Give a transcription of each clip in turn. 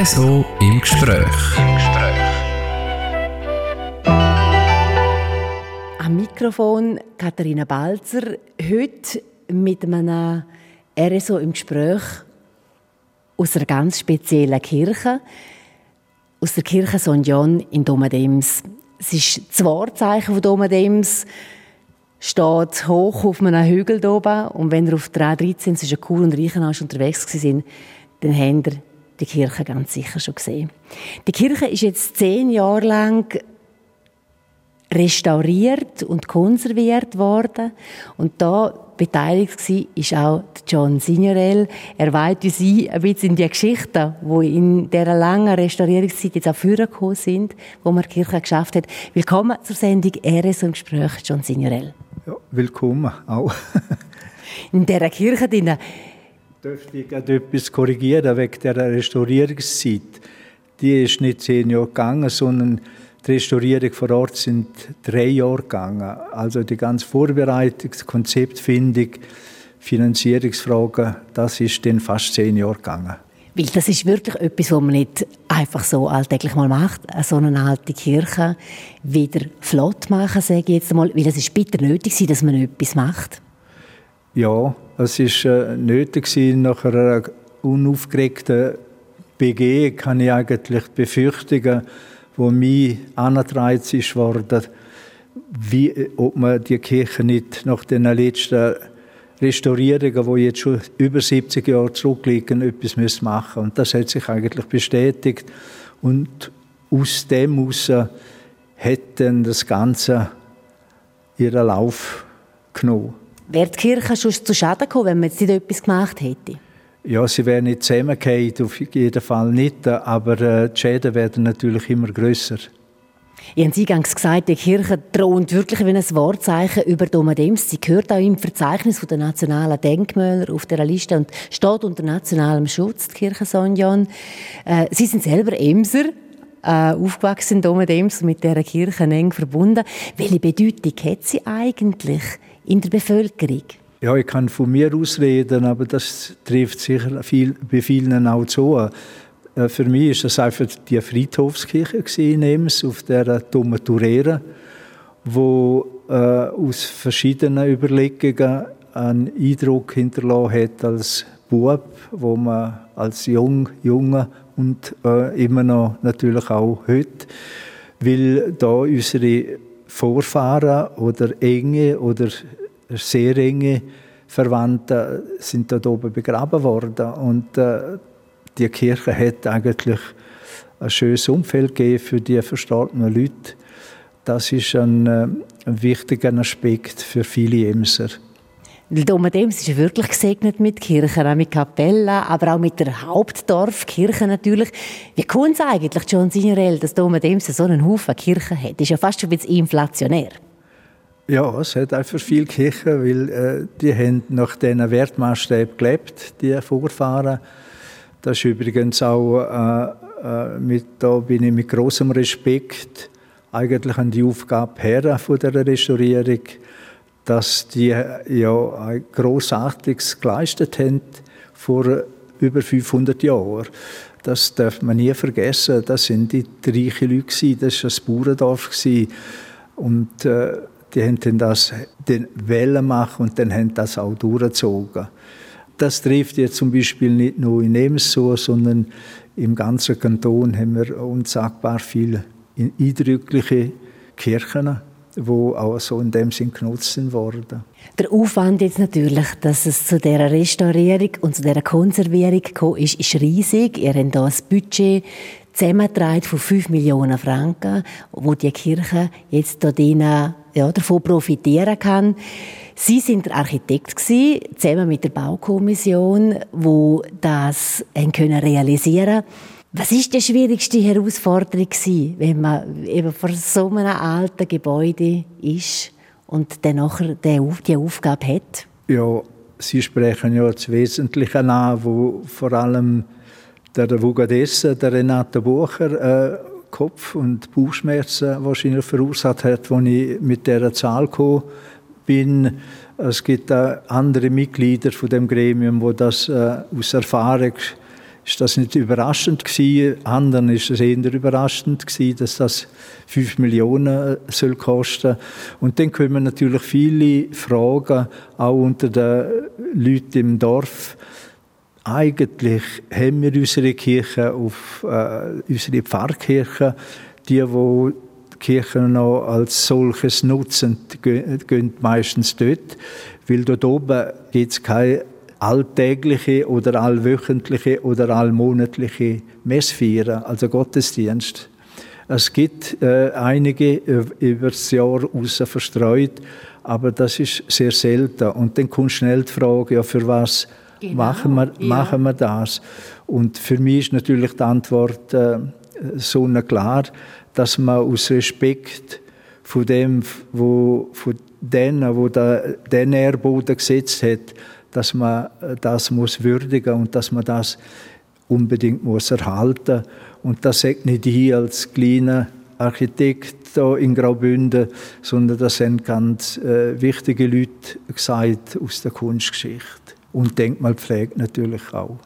RSO im Gespräch. Im Gespräch. Am Mikrofon Katharina Balzer. Heute mit einem RSO im Gespräch aus einer ganz speziellen Kirche. Aus der Kirche St. John in Domadems. Es ist das Wahrzeichen von Domadems steht hoch auf einem Hügel oben und wenn ihr auf der A13 zwischen Chur und Reichenhall unterwegs sind, dann habt ihr die Kirche ganz sicher schon gesehen. Die Kirche ist jetzt zehn Jahre lang restauriert und konserviert worden und da beteiligt war, ist auch John Signorel. Er weiht uns ein, ein bisschen in die Geschichten, die in dieser langen Restaurierungszeit jetzt auch vorgekommen sind, wo man die Kirche geschafft hat. Willkommen zur Sendung «RS und Gespräch», John Signorel. Ja, willkommen auch. in dieser Kirche drin. Dürfte ich etwas korrigieren wegen der Restaurierungszeit? Die ist nicht zehn Jahre gegangen, sondern die Restaurierung vor Ort sind drei Jahre gegangen. Also die ganze Vorbereitung, Konzeptfindung, Finanzierungsfragen, das ist dann fast zehn Jahre gegangen. Weil das ist wirklich etwas, was man nicht einfach so alltäglich mal macht, so eine alte Kirche wieder flott machen, sage ich jetzt mal, weil es ist bitter nötig dass man etwas macht. Ja, es ist äh, nötig nach einer unaufgeregten BG kann ich eigentlich befürchten, wo mir angetragen worden, wie, ob man die Kirche nicht nach den letzten Restaurierungen, die jetzt schon über 70 Jahre zurückliegen, etwas machen Und das hat sich eigentlich bestätigt. Und aus dem heraus hat dann das Ganze ihren Lauf genommen. Wäre die Kirche schon zu Schaden gekommen, wenn man jetzt nicht etwas gemacht hätte? Ja, sie wäre nicht zusammengefallen, auf jeden Fall nicht, aber äh, die Schäden werden natürlich immer grösser. Ich habe eingangs gesagt, die Kirche thront wirklich wie ein Wahrzeichen über Domadems. Sie gehört auch im Verzeichnis der nationalen Denkmäler auf der Liste und steht unter nationalem Schutz, die Kirche. John. Äh, Sie sind selber Emser, äh, aufgewachsen in Domadems und mit dieser Kirche eng verbunden. Welche Bedeutung hat sie eigentlich in der Bevölkerung? Ja, ich kann von mir aus reden, aber das trifft sicher viel, bei vielen auch zu. Äh, für mich ist das einfach die Friedhofskirche in Ems, auf der Tomaturere, wo äh, aus verschiedenen Überlegungen einen Eindruck hinterlassen hat als Bub, wo man als Jung, Junge und äh, immer noch natürlich auch heute, weil da unsere Vorfahren oder enge oder sehr enge Verwandte sind dort oben begraben worden und äh, die Kirche hat eigentlich ein schönes Umfeld gegeben für die verstorbenen Leute. Das ist ein, äh, ein wichtiger Aspekt für viele Emser. Domadems ist wirklich gesegnet mit Kirchen, auch mit Kapellen, aber auch mit der Hauptdorfkirche natürlich. Wie kommt es eigentlich, John Signorel, dass Domadems so einen Haufen Kirchen hat? Das ist ja fast schon ein bisschen inflationär. Ja, es hat einfach viele Kirchen, weil äh, die haben nach diesen Wertmaßstäben gelebt, die Vorfahren. Das ist übrigens auch, äh, äh, mit, da bin ich mit großem Respekt eigentlich an die Aufgabe her von der Restaurierung, dass die ja ein großartiges geleistet haben vor über 500 Jahren. Das darf man nie vergessen. Das sind die reichen Leute Das war ein Bauerndorf und äh, die haben das den Wellen machen und dann haben das auch durchgezogen. Das trifft jetzt zum Beispiel nicht nur in Ems so, sondern im ganzen Kanton haben wir unsagbar viele eindrückliche Kirchen, wo auch so in dem Sinn genutzt worden. Der Aufwand jetzt natürlich, dass es zu dieser Restaurierung und zu dieser Konservierung gekommen ist, ist riesig. Ihr habt hier ein Budget zusammengetragen von 5 Millionen Franken, wo die Kirche jetzt hier ja, davon profitieren kann. Sie sind der Architekt gewesen, zusammen mit der Baukommission, wo das können realisieren. Was ist die schwierigste Herausforderung gewesen, wenn man eben vor so einem alten Gebäude ist und dann nachher die Aufgabe hat? Ja, Sie sprechen ja das Wesentliche an, wo vor allem der Vugadessa, der Renato Bucher, äh, Kopf- und Bauchschmerzen wahrscheinlich verursacht hat, als ich mit dieser Zahl gekommen bin. Es gibt auch andere Mitglieder von dem Gremium, wo das äh, aus Erfahrung ist das nicht überraschend gewesen. Anderen ist es eher überraschend gewesen, dass das 5 Millionen äh, soll kosten. Und dann kommen natürlich viele Fragen auch unter den Leuten im Dorf. Eigentlich haben wir unsere Kirche auf äh, unsere Pfarrkirche, die, wo die Kirchen noch als solches nutzen, gehen meistens dort, weil dort oben gibt es keine alltägliche oder allwöchentliche oder allmonatliche Messfeiern, also Gottesdienst. Es gibt äh, einige über das Jahr raus verstreut, aber das ist sehr selten. Und dann kommt schnell die Frage, ja, für was genau, machen, wir, ja. machen wir das? Und für mich ist natürlich die Antwort äh, so klar, dass man aus Respekt von dem, wo, von denen, wo der, den Nährboden gesetzt hat, dass man das muss würdigen und dass man das unbedingt muss erhalten und das sagt nicht ich als kleiner Architekt da in Graubünden, sondern das sind ganz äh, wichtige Leute gesagt aus der Kunstgeschichte und Denkmalpflege natürlich auch.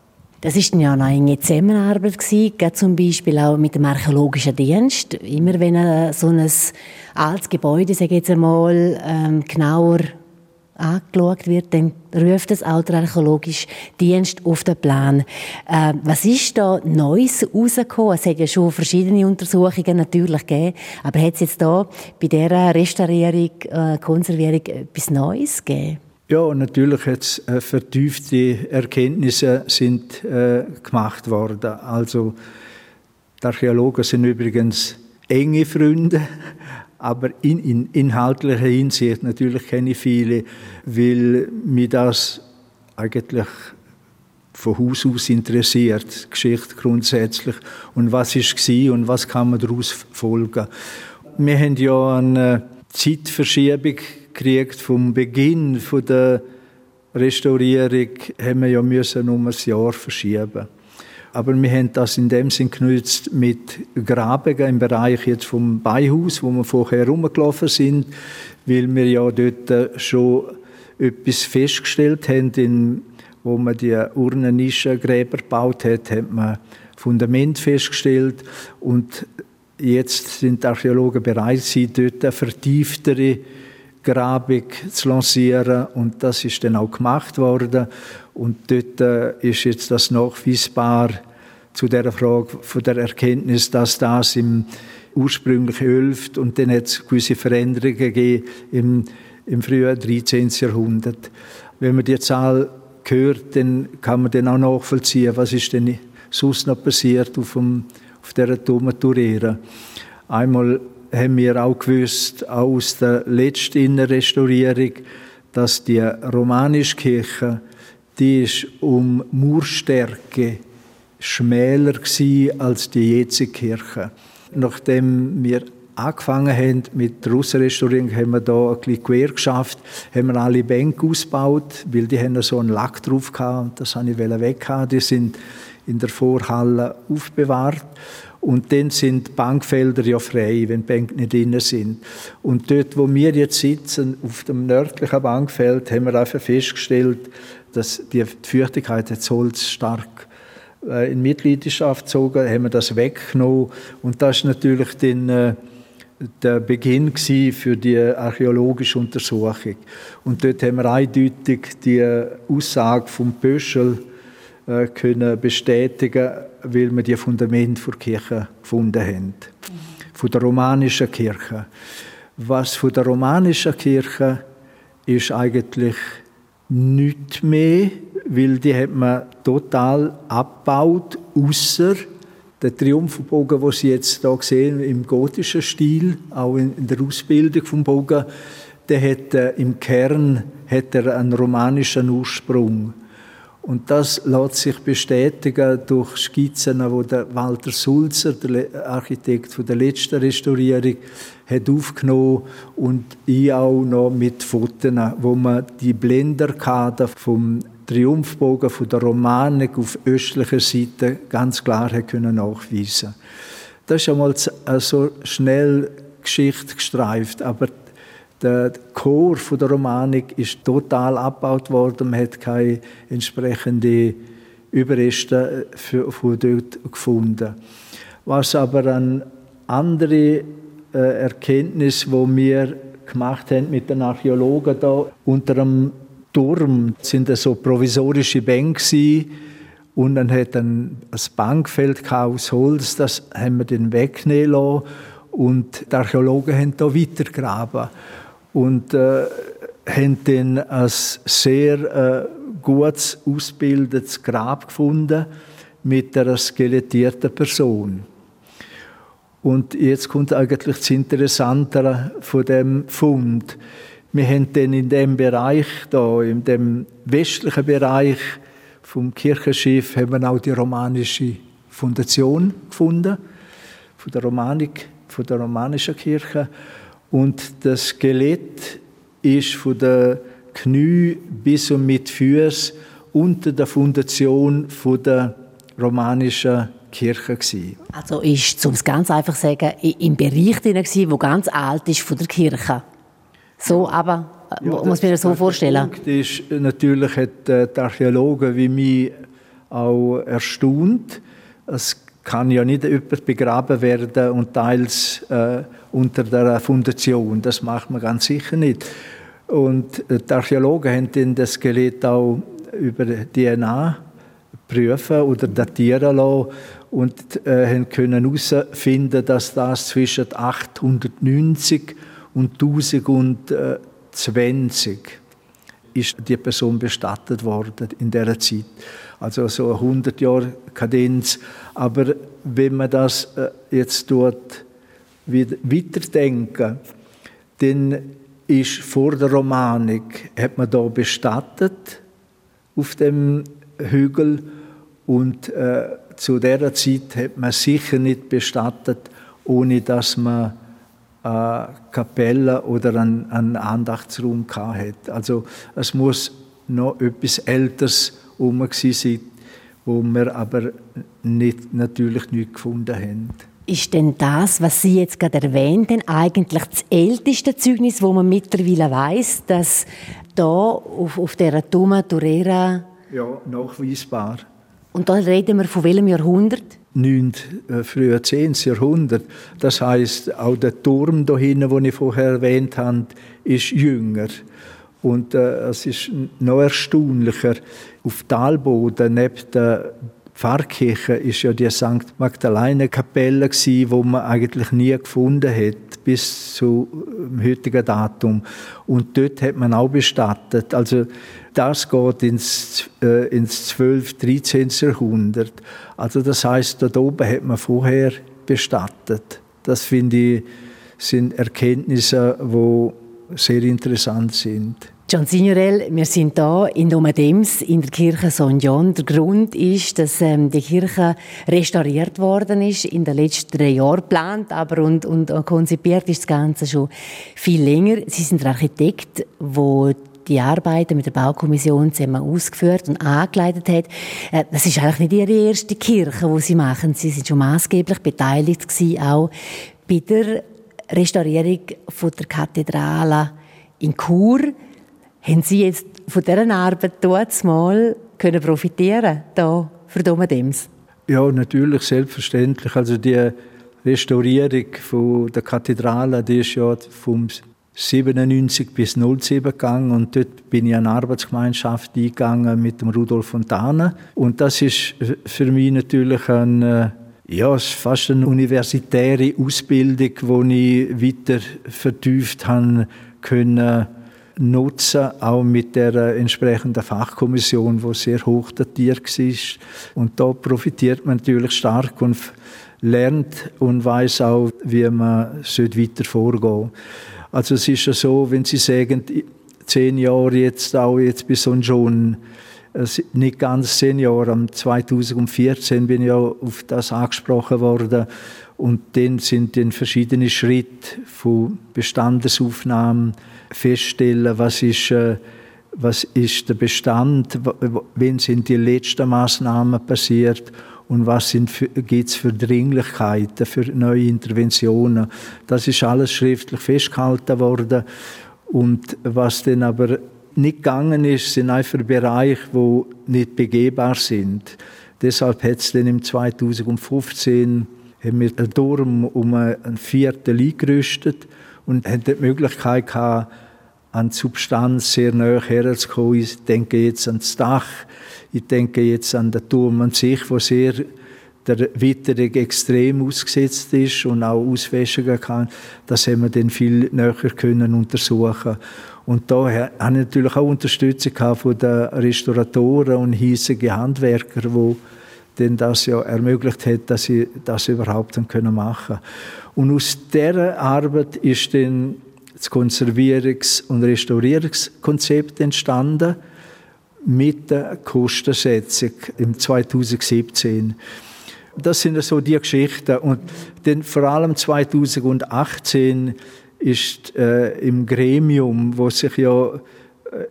Das ist ja eine enge Zusammenarbeit gewesen, zum Beispiel auch mit dem archäologischen Dienst. Immer wenn so ein altes Gebäude, sage jetzt einmal, ähm, genauer angeschaut wird, dann ruft das auch archäologische Dienst auf den Plan. Äh, was ist da Neues rausgekommen? Es hat ja schon verschiedene Untersuchungen natürlich gegeben, aber hat es jetzt da bei dieser Restaurierung, äh, Konservierung etwas Neues gegeben? Ja, natürlich hat äh, vertiefte Erkenntnisse sind äh, gemacht worden. Also die Archäologen sind übrigens enge Freunde aber in, in inhaltlicher Hinsicht natürlich kenne ich viele, weil mich das eigentlich von Haus aus interessiert, Geschichte grundsätzlich und was ist gsi und was kann man daraus folgen. Wir haben ja eine Zeitverschiebung gekriegt vom Beginn der Restaurierung, haben wir ja müssen um ein Jahr verschieben. Aber wir haben das in dem Sinn genutzt mit Grabungen im Bereich jetzt vom Beihaus, wo wir vorher rumgelaufen sind, weil wir ja dort schon etwas festgestellt haben, in, wo man die Urnennischengräber gebaut hat, hat man Fundament festgestellt und jetzt sind die Archäologen bereit, sie dort vertieftere Grabung zu lancieren und das ist dann auch gemacht worden und dort äh, ist jetzt das nachweisbar zu der Frage von der Erkenntnis, dass das im ursprünglichen 11. und dann hat es gewisse Veränderungen gegeben im, im frühen 13. Jahrhundert. Wenn man die Zahl hört, dann kann man dann auch nachvollziehen, was ist denn sonst noch passiert auf, dem, auf dieser Turmaturera. Einmal haben wir auch gewusst, auch aus der letzten Restaurierung, dass die romanische Kirche, die ist um Murstärke schmäler als die jetzige Kirche. Nachdem wir angefangen haben mit der Russenrestaurierung, haben wir da ein bisschen quer geschafft, haben wir alle Bänke ausgebaut, weil die haben so einen Lack drauf gehabt, das habe ich weg haben. Die sind in der Vorhalle aufbewahrt. Und dann sind Bankfelder ja frei, wenn die Bänke nicht drin sind. Und dort, wo wir jetzt sitzen, auf dem nördlichen Bankfeld, haben wir einfach festgestellt, dass die Feuchtigkeit des Holz stark äh, in Mitgliedschaft gezogen, haben wir das weggenommen. Und das ist natürlich den, äh, der Beginn für die archäologische Untersuchung. Und dort haben wir eindeutig die Aussage vom Pöschel äh, können bestätigen, weil wir die Fundament der Kirche gefunden haben. Von der romanischen Kirche. Was von der romanischen Kirche ist eigentlich nichts mehr, weil die hat man total abgebaut, außer der Triumphbogen, den Sie jetzt hier sehen, im gotischen Stil, auch in der Ausbildung vom Bogen, der hat äh, im Kern hat er einen romanischen Ursprung. Und das lässt sich bestätigen durch Skizzen, wo der Walter Sulzer, der Architekt der letzten Restaurierung, hat aufgenommen und ich auch noch mit Fotos, wo man die Blenderkarte vom Triumphbogen von der Romanik auf östlicher Seite ganz klar können nachweisen. Das ist einmal so schnell Geschichte gestreift, aber der Chor der Romanik ist total abgebaut worden. Man hat keine entsprechende Überreste von dort gefunden. Was aber eine andere äh, Erkenntnis, wo wir gemacht haben mit den Archäologen da unter dem Turm, sind das so provisorische Bänke und dann hat ein, ein Bankfeld aus Holz, das haben wir dann wegnehmen lassen und die Archäologen haben da weitergraben und äh, haben dann ein sehr äh, gut ausgebildetes Grab gefunden mit einer skelettierten Person. Und jetzt kommt eigentlich das Interessante von dem Fund. Wir haben dann in dem Bereich da, in dem westlichen Bereich vom Kirchenschiff, haben wir auch die romanische Fundation gefunden von der Romanik, von der romanischen Kirche. Und das Skelett ist von der Knie bis und mit Füßen unter der Fundation von der romanischen Kirche gewesen. Also ist, um es ganz einfach zu sagen, im Bereich drin wo ganz alt ist von der Kirche. So, aber äh, ja, muss man das so vorstellen. Der Punkt ist natürlich hat äh, die Archäologen wie mich auch erstaunt. Es kann ja nicht jemand begraben werden und teils äh, unter der Fundation. Das macht man ganz sicher nicht. Und die Archäologen haben dann das Skelett auch über DNA prüfen oder datieren lassen und äh, haben können herausfinden, dass das zwischen 890 und 1020 ist die Person bestattet worden in der Zeit. Also so 100 Jahre Kadenz. Aber wenn man das äh, jetzt dort weiterdenken, dann ist vor der Romanik hat man da bestattet auf dem Hügel und äh, zu der Zeit hat man sicher nicht bestattet, ohne dass man eine Kapelle oder einen, einen Andachtsraum hatte. Also es muss noch etwas Älteres herum sein, wo wir aber nicht, natürlich nicht gefunden haben. Ist denn das, was Sie jetzt gerade erwähnt haben, eigentlich das älteste Zeugnis, wo man mittlerweile weiß, dass da auf, auf der Tuma Torera ja nachweisbar und da reden wir von welchem Jahrhundert? 9. Äh, früher 10. Jahrhundert. Das heißt, auch der Turm da hinten, den ich vorher erwähnt habe, ist jünger. Und äh, es ist noch erstaunlicher. Auf Talboden, neben der Pfarrkirche, ist ja die St. Magdalene-Kapelle wo man eigentlich nie gefunden hat bis zum heutigen Datum. Und dort hat man auch bestattet. Also das geht ins, äh, ins 12., 13. Jahrhundert. Also das heißt, dort oben hat man vorher bestattet. Das finde ich, sind Erkenntnisse, die sehr interessant sind. John Signorel, wir sind da in Domadems in der Kirche St. John. Der Grund ist, dass ähm, die Kirche restauriert worden ist, in den letzten drei Jahren geplant, aber und, und konzipiert ist das Ganze schon viel länger. Sie sind der Architekt, der die Arbeiten mit der Baukommission zusammen ausgeführt und angeleitet hat. Äh, das ist eigentlich nicht ihre erste Kirche, wo sie machen. Sie sind schon maßgeblich beteiligt gewesen, auch bei der Restaurierung von der Kathedrale in Chur. Haben Sie jetzt von dieser Arbeit dort mal können profitieren da für Domadems? Ja, natürlich, selbstverständlich. Also die Restaurierung von der Kathedrale, die ist ja vom 97 bis 07 gegangen und dort bin ich in eine Arbeitsgemeinschaft eingegangen mit dem Rudolf Fontana und das ist für mich natürlich ein äh, ja, fast eine universitäre Ausbildung, die ich weiter vertieft haben können nutzen, auch mit der entsprechenden Fachkommission, die sehr hoch datiert war. Und da profitiert man natürlich stark und lernt und weiß auch, wie man weiter vorgehen. Also es ist ja so, wenn Sie sagen, zehn Jahre jetzt auch jetzt bis und schon, nicht ganz zehn Jahre, am 2014 bin ich ja auf das angesprochen worden und dann sind dann verschiedene Schritte von Bestandesaufnahmen feststellen, was ist, äh, was ist der Bestand, wann sind die letzten Maßnahmen passiert und was gibt es für Dringlichkeiten, für neue Interventionen. Das ist alles schriftlich festgehalten worden. Und was dann aber nicht gegangen ist, sind einfach Bereiche, die nicht begehbar sind. Deshalb hat es dann im 2015 haben wir einen Turm um ein Viertel eingerüstet und haben die Möglichkeit gehabt, an die Substanz sehr nahe herzukommen. Ich denke jetzt an das Dach, ich denke jetzt an den Turm an sich, wo sehr der Witterung extrem ausgesetzt ist und auch Auswäschungen kann. Das haben wir dann viel näher können untersuchen. Und da ich natürlich auch Unterstützung von den Restauratoren und hiesigen Handwerker, die denn das ja ermöglicht hat, dass sie das überhaupt machen können. Und aus dieser Arbeit ist dann das Konservierungs- und Restaurierungskonzept entstanden mit der Kostensetzung im 2017. Das sind so die Geschichten. Und dann vor allem 2018 ist äh, im Gremium, wo sich ja äh,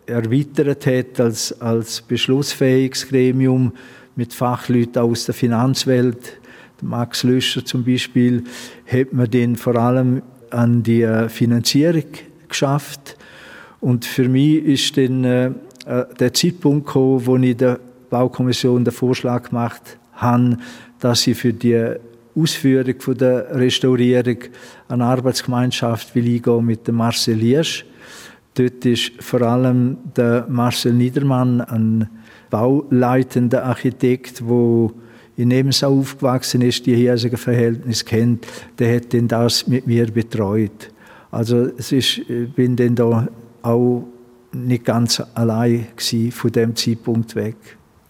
erweitert hat als, als beschlussfähiges Gremium mit Fachleuten aus der Finanzwelt, Max Löscher zum Beispiel, hat man den vor allem an die äh, Finanzierung geschafft. Und für mich ist dann äh, äh, der Zeitpunkt gekommen, wo ich der Baukommission den Vorschlag gemacht habe, dass ich für die Ausführung von der Restaurierung eine Arbeitsgemeinschaft will eingehen mit dem Marcel Liesch. Dort ist vor allem der Marcel Niedermann ein bauleitender Architekt, der in Nebensau aufgewachsen ist, die hiesigen Verhältnisse kennt, der hat denn das mit mir betreut. Also es ist, ich bin dann da auch nicht ganz allein von dem Zeitpunkt weg.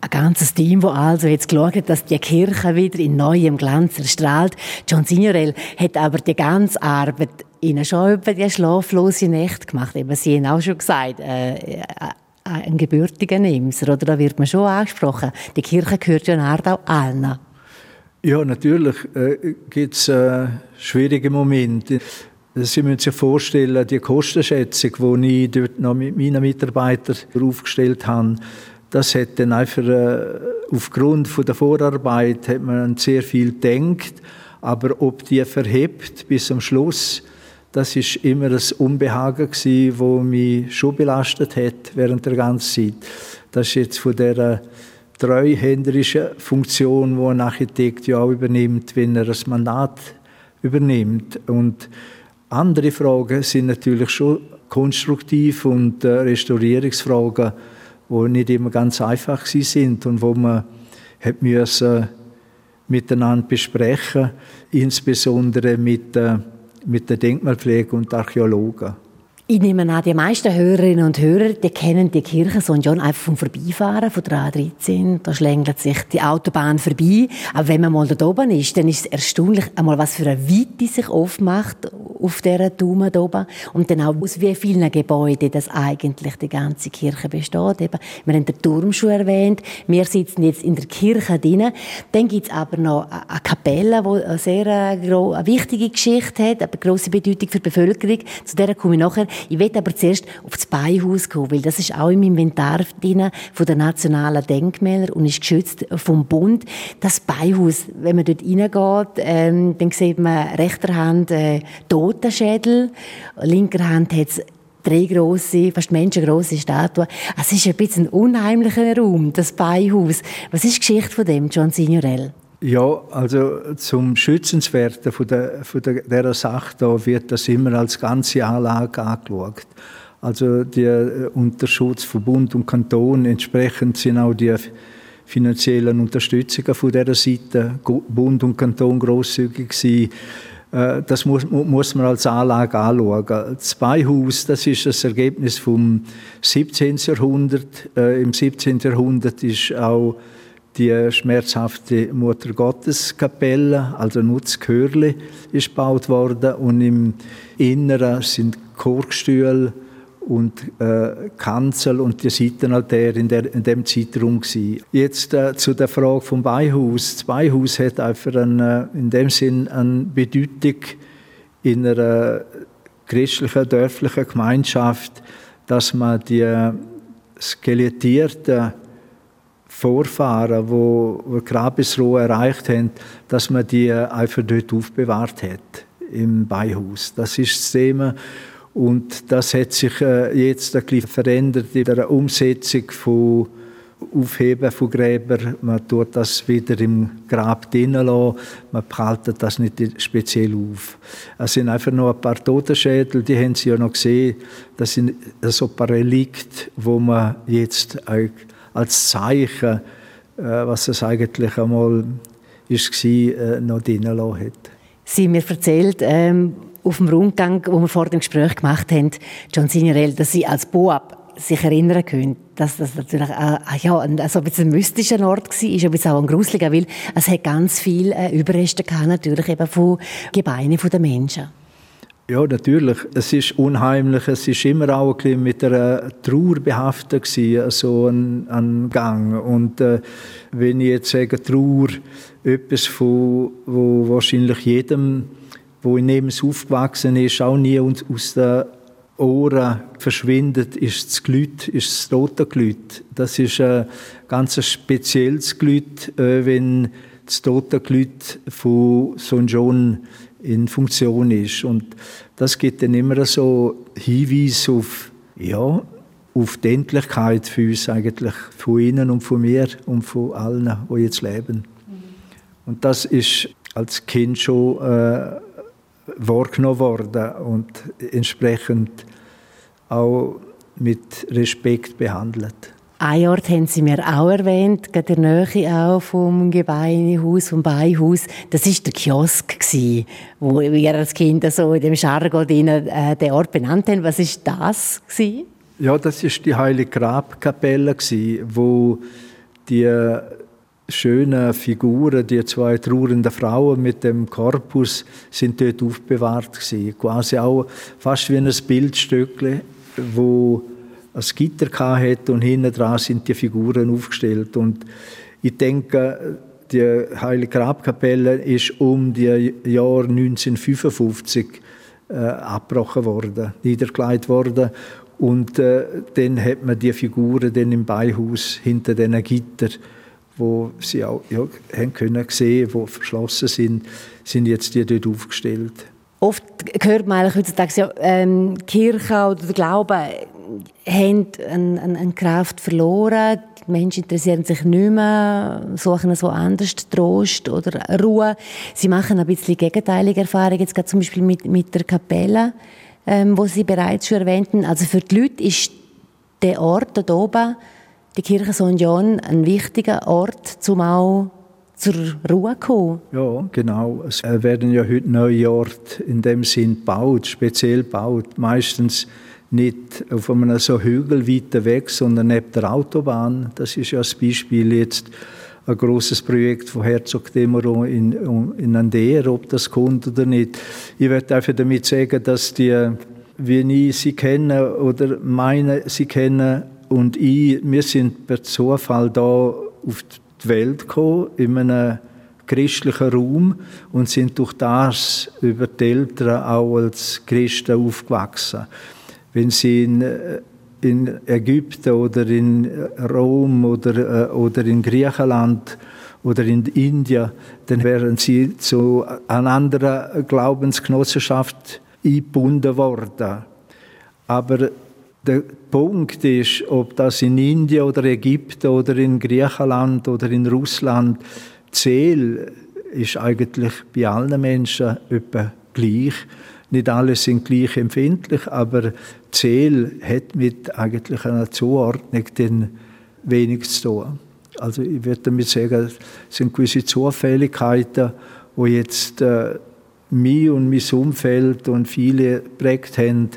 Ein ganzes Team, das also jetzt geschaut hat, dass die Kirche wieder in neuem Glanz erstrahlt. John Signorel hat aber die ganze Arbeit Ihnen schon über die schlaflose Nacht gemacht. Eben, Sie haben auch schon gesagt, äh, äh ein gebürtiger Nimser, oder da wird man schon angesprochen. Die Kirche gehört ja nach auch allen. Ja, natürlich äh, gibt es äh, schwierige Momente. Sie müssen sich vorstellen, die Kostenschätzung, die ich dort noch mit meinen Mitarbeitern aufgestellt habe, das hat dann einfach äh, aufgrund der Vorarbeit hat man sehr viel gedacht, aber ob die verhebt bis zum Schluss, das ist immer ein Unbehagen gewesen, wo mich schon belastet hat während der ganzen Zeit. Das ist jetzt von der treuhänderischen Funktion, die ein Architekt ja auch übernimmt, wenn er das Mandat übernimmt. Und andere Fragen sind natürlich schon konstruktiv und äh, Restaurierungsfragen, die nicht immer ganz einfach sind und wo man hat müssen miteinander besprechen, insbesondere mit äh, mit der Denkmalpflege und Archäologen. Ich nehme an, die meisten Hörerinnen und Hörer, die kennen die Kirche St. John einfach vom Vorbeifahren von der A13. Da schlängelt sich die Autobahn vorbei. Aber wenn man mal da oben ist, dann ist es erstaunlich, einmal was für eine Weite sich aufmacht auf dieser Daumen da oben. Und dann auch aus wie vielen Gebäuden das eigentlich die ganze Kirche besteht. Eben, wir haben den Turm schon erwähnt. Wir sitzen jetzt in der Kirche drinnen. Dann gibt es aber noch eine Kapelle, die eine sehr äh, eine wichtige Geschichte hat, eine grosse Bedeutung für die Bevölkerung. Zu der komme ich nachher. Ich will aber zuerst auf das Beihaus kommen, weil das ist auch im Inventar drin von der nationalen Denkmäler und ist geschützt vom Bund. Das Beihaus, wenn man dort reingeht, ähm, dann sieht man rechter Hand äh, Totenschädel, linker Hand hat es drei grosse, fast menschengroße Statuen. Es ist ein bisschen ein unheimlicher Raum, das Beihaus. Was ist die Geschichte von dem, John Signorell? Ja, also zum Schützenswerten von, der, von der, dieser Sache da wird das immer als ganze Anlage angeschaut. Also der äh, Unterschutz von Bund und Kanton, entsprechend sind auch die finanziellen Unterstützungen von dieser Seite, Bund und Kanton grosszügig gewesen. Äh, das muss, muss man als Anlage anschauen. Das Beihaus, das ist das Ergebnis vom 17. Jahrhundert. Äh, Im 17. Jahrhundert ist auch die schmerzhafte Mutter Gottes Kapelle, also Nutzkörle, ist gebaut worden und im Inneren sind Chorgestühle und äh, Kanzel und die Seitenaltäre in, der, in dem Zeitraum gewesen. Jetzt äh, zu der Frage vom Beihaus. Das Beihaus hat einfach eine, in dem Sinn eine Bedeutung in einer christlichen, dörflichen Gemeinschaft, dass man die äh, skelettierten Vorfahren, wo, wo Grabesruhe erreicht haben, dass man die einfach dort aufbewahrt hat im Beihaus. Das ist das Thema. Und das hat sich äh, jetzt ein bisschen verändert in der Umsetzung von Aufheben von Gräbern. Man tut das wieder im Grab drinnen. Man behaltet das nicht speziell auf. Es sind einfach noch ein paar Totenschädel, die haben Sie ja noch gesehen. Das sind so ein paar Relikte, wo man jetzt als Zeichen, äh, was es eigentlich einmal war, äh, noch drinnen hat. Sie haben mir erzählt, ähm, auf dem Rundgang, wo wir vor dem Gespräch gemacht haben, John Signorel, dass Sie als Boab sich erinnern können, dass das natürlich äh, ja, ein, also ein, ein mystischer Ort war, ist aber auch ein gruseliger, weil es hat ganz viele äh, Überreste gehabt, natürlich eben von Gebeinen der Menschen. Ja, natürlich. Es ist unheimlich. Es ist immer auch ein mit einer Trauer behaftet so ein, ein Gang. Und äh, wenn ich jetzt sage Trauer, etwas von, wo wahrscheinlich jedem, wo in Lebens aufgewachsen ist, auch nie aus den Ohren verschwindet, ist das Glüt, ist das tote Glüt. Das ist ein ganz spezielles Glüt, äh, wenn das tote Glüt von St. John in Funktion ist. Und das gibt dann immer so Hinweise auf, ja, auf die Endlichkeit für uns eigentlich, von Ihnen und von mir und von allen, die jetzt leben. Und das ist als Kind schon äh, wahrgenommen worden und entsprechend auch mit Respekt behandelt. Ein Ort haben Sie mir auch erwähnt, gerade in der Nähe auch vom Gebeinehaus, vom Beihaus. Das war der Kiosk, gewesen, wo wir als Kinder so in dem Jargon äh, den Ort benannt haben. Was war das? Gewesen? Ja, das ist die Heilige Grabkapelle, gewesen, wo die schönen Figuren, die zwei trauernden Frauen mit dem Korpus, sind dort aufbewahrt gewesen. Quasi auch fast wie ein Bildstückchen, wo ein Gitter hatte und hinten dran sind die Figuren aufgestellt. Und ich denke, die Heilige Grabkapelle ist um die Jahr 1955 äh, abgebrochen worden, niedergelegt worden. Und äh, dann hat man die Figuren dann im Beihaus hinter diesen Gitter wo sie auch ja, haben können sehen, wo verschlossen sind, sind jetzt die dort aufgestellt. Oft hört man heutzutage, ja, ähm, Kirche oder der Glaube haben eine, eine, eine Kraft verloren. Die Menschen interessieren sich nicht mehr, suchen so anders Trost oder Ruhe. Sie machen ein bisschen gegenteilige Erfahrungen, jetzt gerade zum Beispiel mit, mit der Kapelle, ähm, wo Sie bereits schon erwähnten. Also für die Leute ist der Ort dort oben die Kirche St. John ein wichtiger Ort, um auch zur Ruhe zu kommen. Ja, genau. Es werden ja heute neue Orte in dem Sinn gebaut, speziell gebaut. Meistens nicht auf einem so hügelweiten Weg, sondern neben der Autobahn. Das ist ja das Beispiel jetzt ein großes Projekt von Herzog Demeron in, in Ander, ob das kommt oder nicht. Ich werde einfach damit sagen, dass die, wie ich sie kenne oder meine, sie kennen, und ich, wir sind per Zufall da auf die Welt gekommen, in einem christlichen Raum und sind durch das über die Eltern auch als Christen aufgewachsen. Wenn sie in, in Ägypten oder in Rom oder, äh, oder in Griechenland oder in Indien, dann wären sie zu einer anderen Glaubensgenossenschaft eingebunden worden. Aber der Punkt ist, ob das in Indien oder Ägypten oder in Griechenland oder in Russland Ziel ist eigentlich bei allen Menschen etwa gleich. Nicht alle sind gleich empfindlich, aber Ziel hat mit eigentlich einer Zuordnung den wenig zu tun. Also ich würde damit sagen, es sind gewisse Zufälligkeiten, wo jetzt äh, mich und mein Umfeld und viele prägt haben,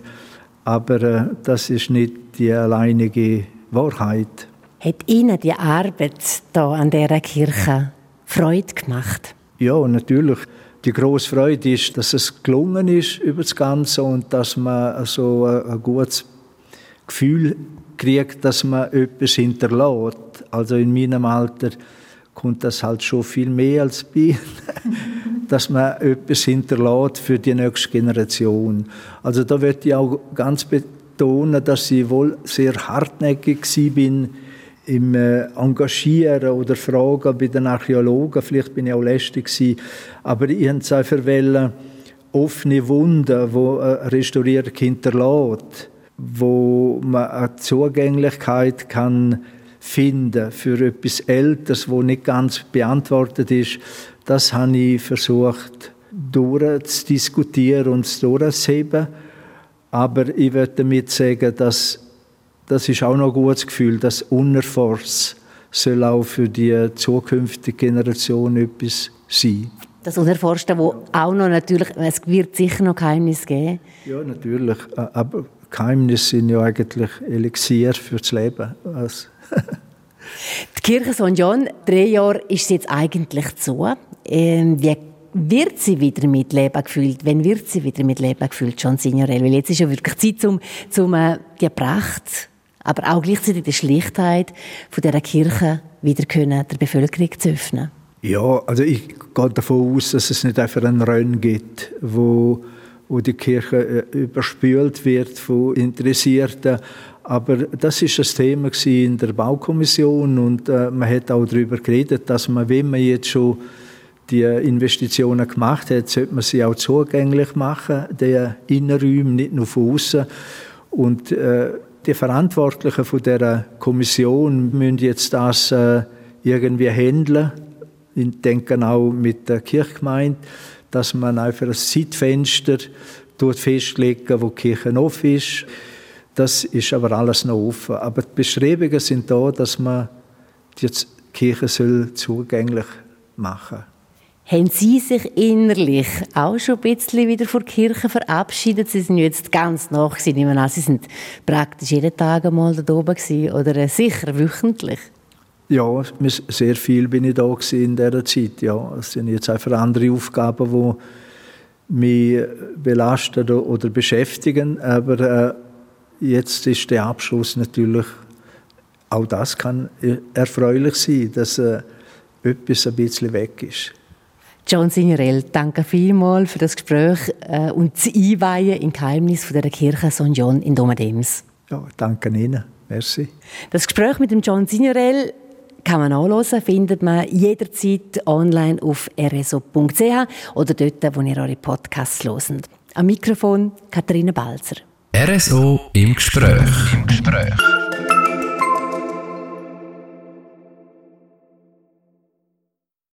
aber äh, das ist nicht die alleinige Wahrheit. Hat Ihnen die Arbeit hier an dieser Kirche Freude gemacht? Ja, natürlich. Die grosse Freude ist, dass es gelungen ist über das Ganze und dass man so ein gutes Gefühl kriegt, dass man etwas hinterlässt. Also in meinem Alter kommt das halt schon viel mehr als bei dass man etwas hinterlässt für die nächste Generation. Also da wird ich auch ganz betonen, dass ich wohl sehr hartnäckig bin im äh, Engagieren oder Fragen bei den Archäologen. Vielleicht bin ich auch lästig gewesen, aber ich habe einfach wollen, offene Wunden, wo eine Restaurierung hinterlässt, wo man eine Zugänglichkeit kann finden für etwas Älteres, wo nicht ganz beantwortet ist, das habe ich versucht durchzudiskutieren und durchzuheben. Aber ich würde damit sagen, dass das ist auch noch ein gutes Gefühl, dass unerforscht soll auch für die zukünftige Generation etwas sein. Das Unerforschte, wo auch noch natürlich, es wird sicher noch Geheimnisse geben. Ja, natürlich. Aber Geheimnisse sind ja eigentlich Elixier fürs Leben. Also die Kirche St. John, drei Jahre ist sie jetzt eigentlich zu. Ähm, wie wird sie wieder mit Leben gefüllt? Wann wird sie wieder mit Leben gefüllt, John Signorel? Weil jetzt ist ja wirklich Zeit, um, um äh, die Pracht, aber auch gleichzeitig die Schlichtheit von dieser Kirche wieder können, der Bevölkerung zu öffnen. Ja, also ich gehe davon aus, dass es nicht einfach einen Rennen gibt, wo, wo die Kirche äh, überspült wird von Interessierten. Aber das ist das Thema in der Baukommission und äh, man hat auch darüber geredet, dass man, wenn man jetzt schon die Investitionen gemacht hat, sollte man sie auch zugänglich machen, der Innenräume, nicht nur von außen. Und äh, die Verantwortlichen von der Kommission müssen jetzt das äh, irgendwie handeln ich denke auch mit der Kirchgemeinde, dass man einfach ein Zeitfenster festlegen wo die Kirche offen ist. Das ist aber alles noch offen. Aber die Bestrebungen sind da, dass man die Kirche zugänglich machen soll. Haben Sie sich innerlich auch schon ein bisschen wieder von der Kirche verabschiedet? Sie sind jetzt ganz nach, Sie nehmen Sie sind praktisch jeden Tag einmal da oben gewesen, oder sicher wöchentlich? Ja, sehr viel bin ich da in dieser Zeit. Ja, es sind jetzt einfach andere Aufgaben, die mich belasten oder beschäftigen. Aber äh, jetzt ist der Abschluss natürlich, auch das kann erfreulich sein, dass äh, etwas ein bisschen weg ist. John Signorell, danke vielmals für das Gespräch äh, und das Einweihen in Geheimnis von der Kirche St. John in Domadems. Ja, danke Ihnen. Merci. Das Gespräch mit dem John Signorell kann man anhören, findet man jederzeit online auf rso.ch oder dort, wo ihr eure Podcasts hört. Am Mikrofon Katharina Balzer. RSO im Gespräch. Im Gespräch.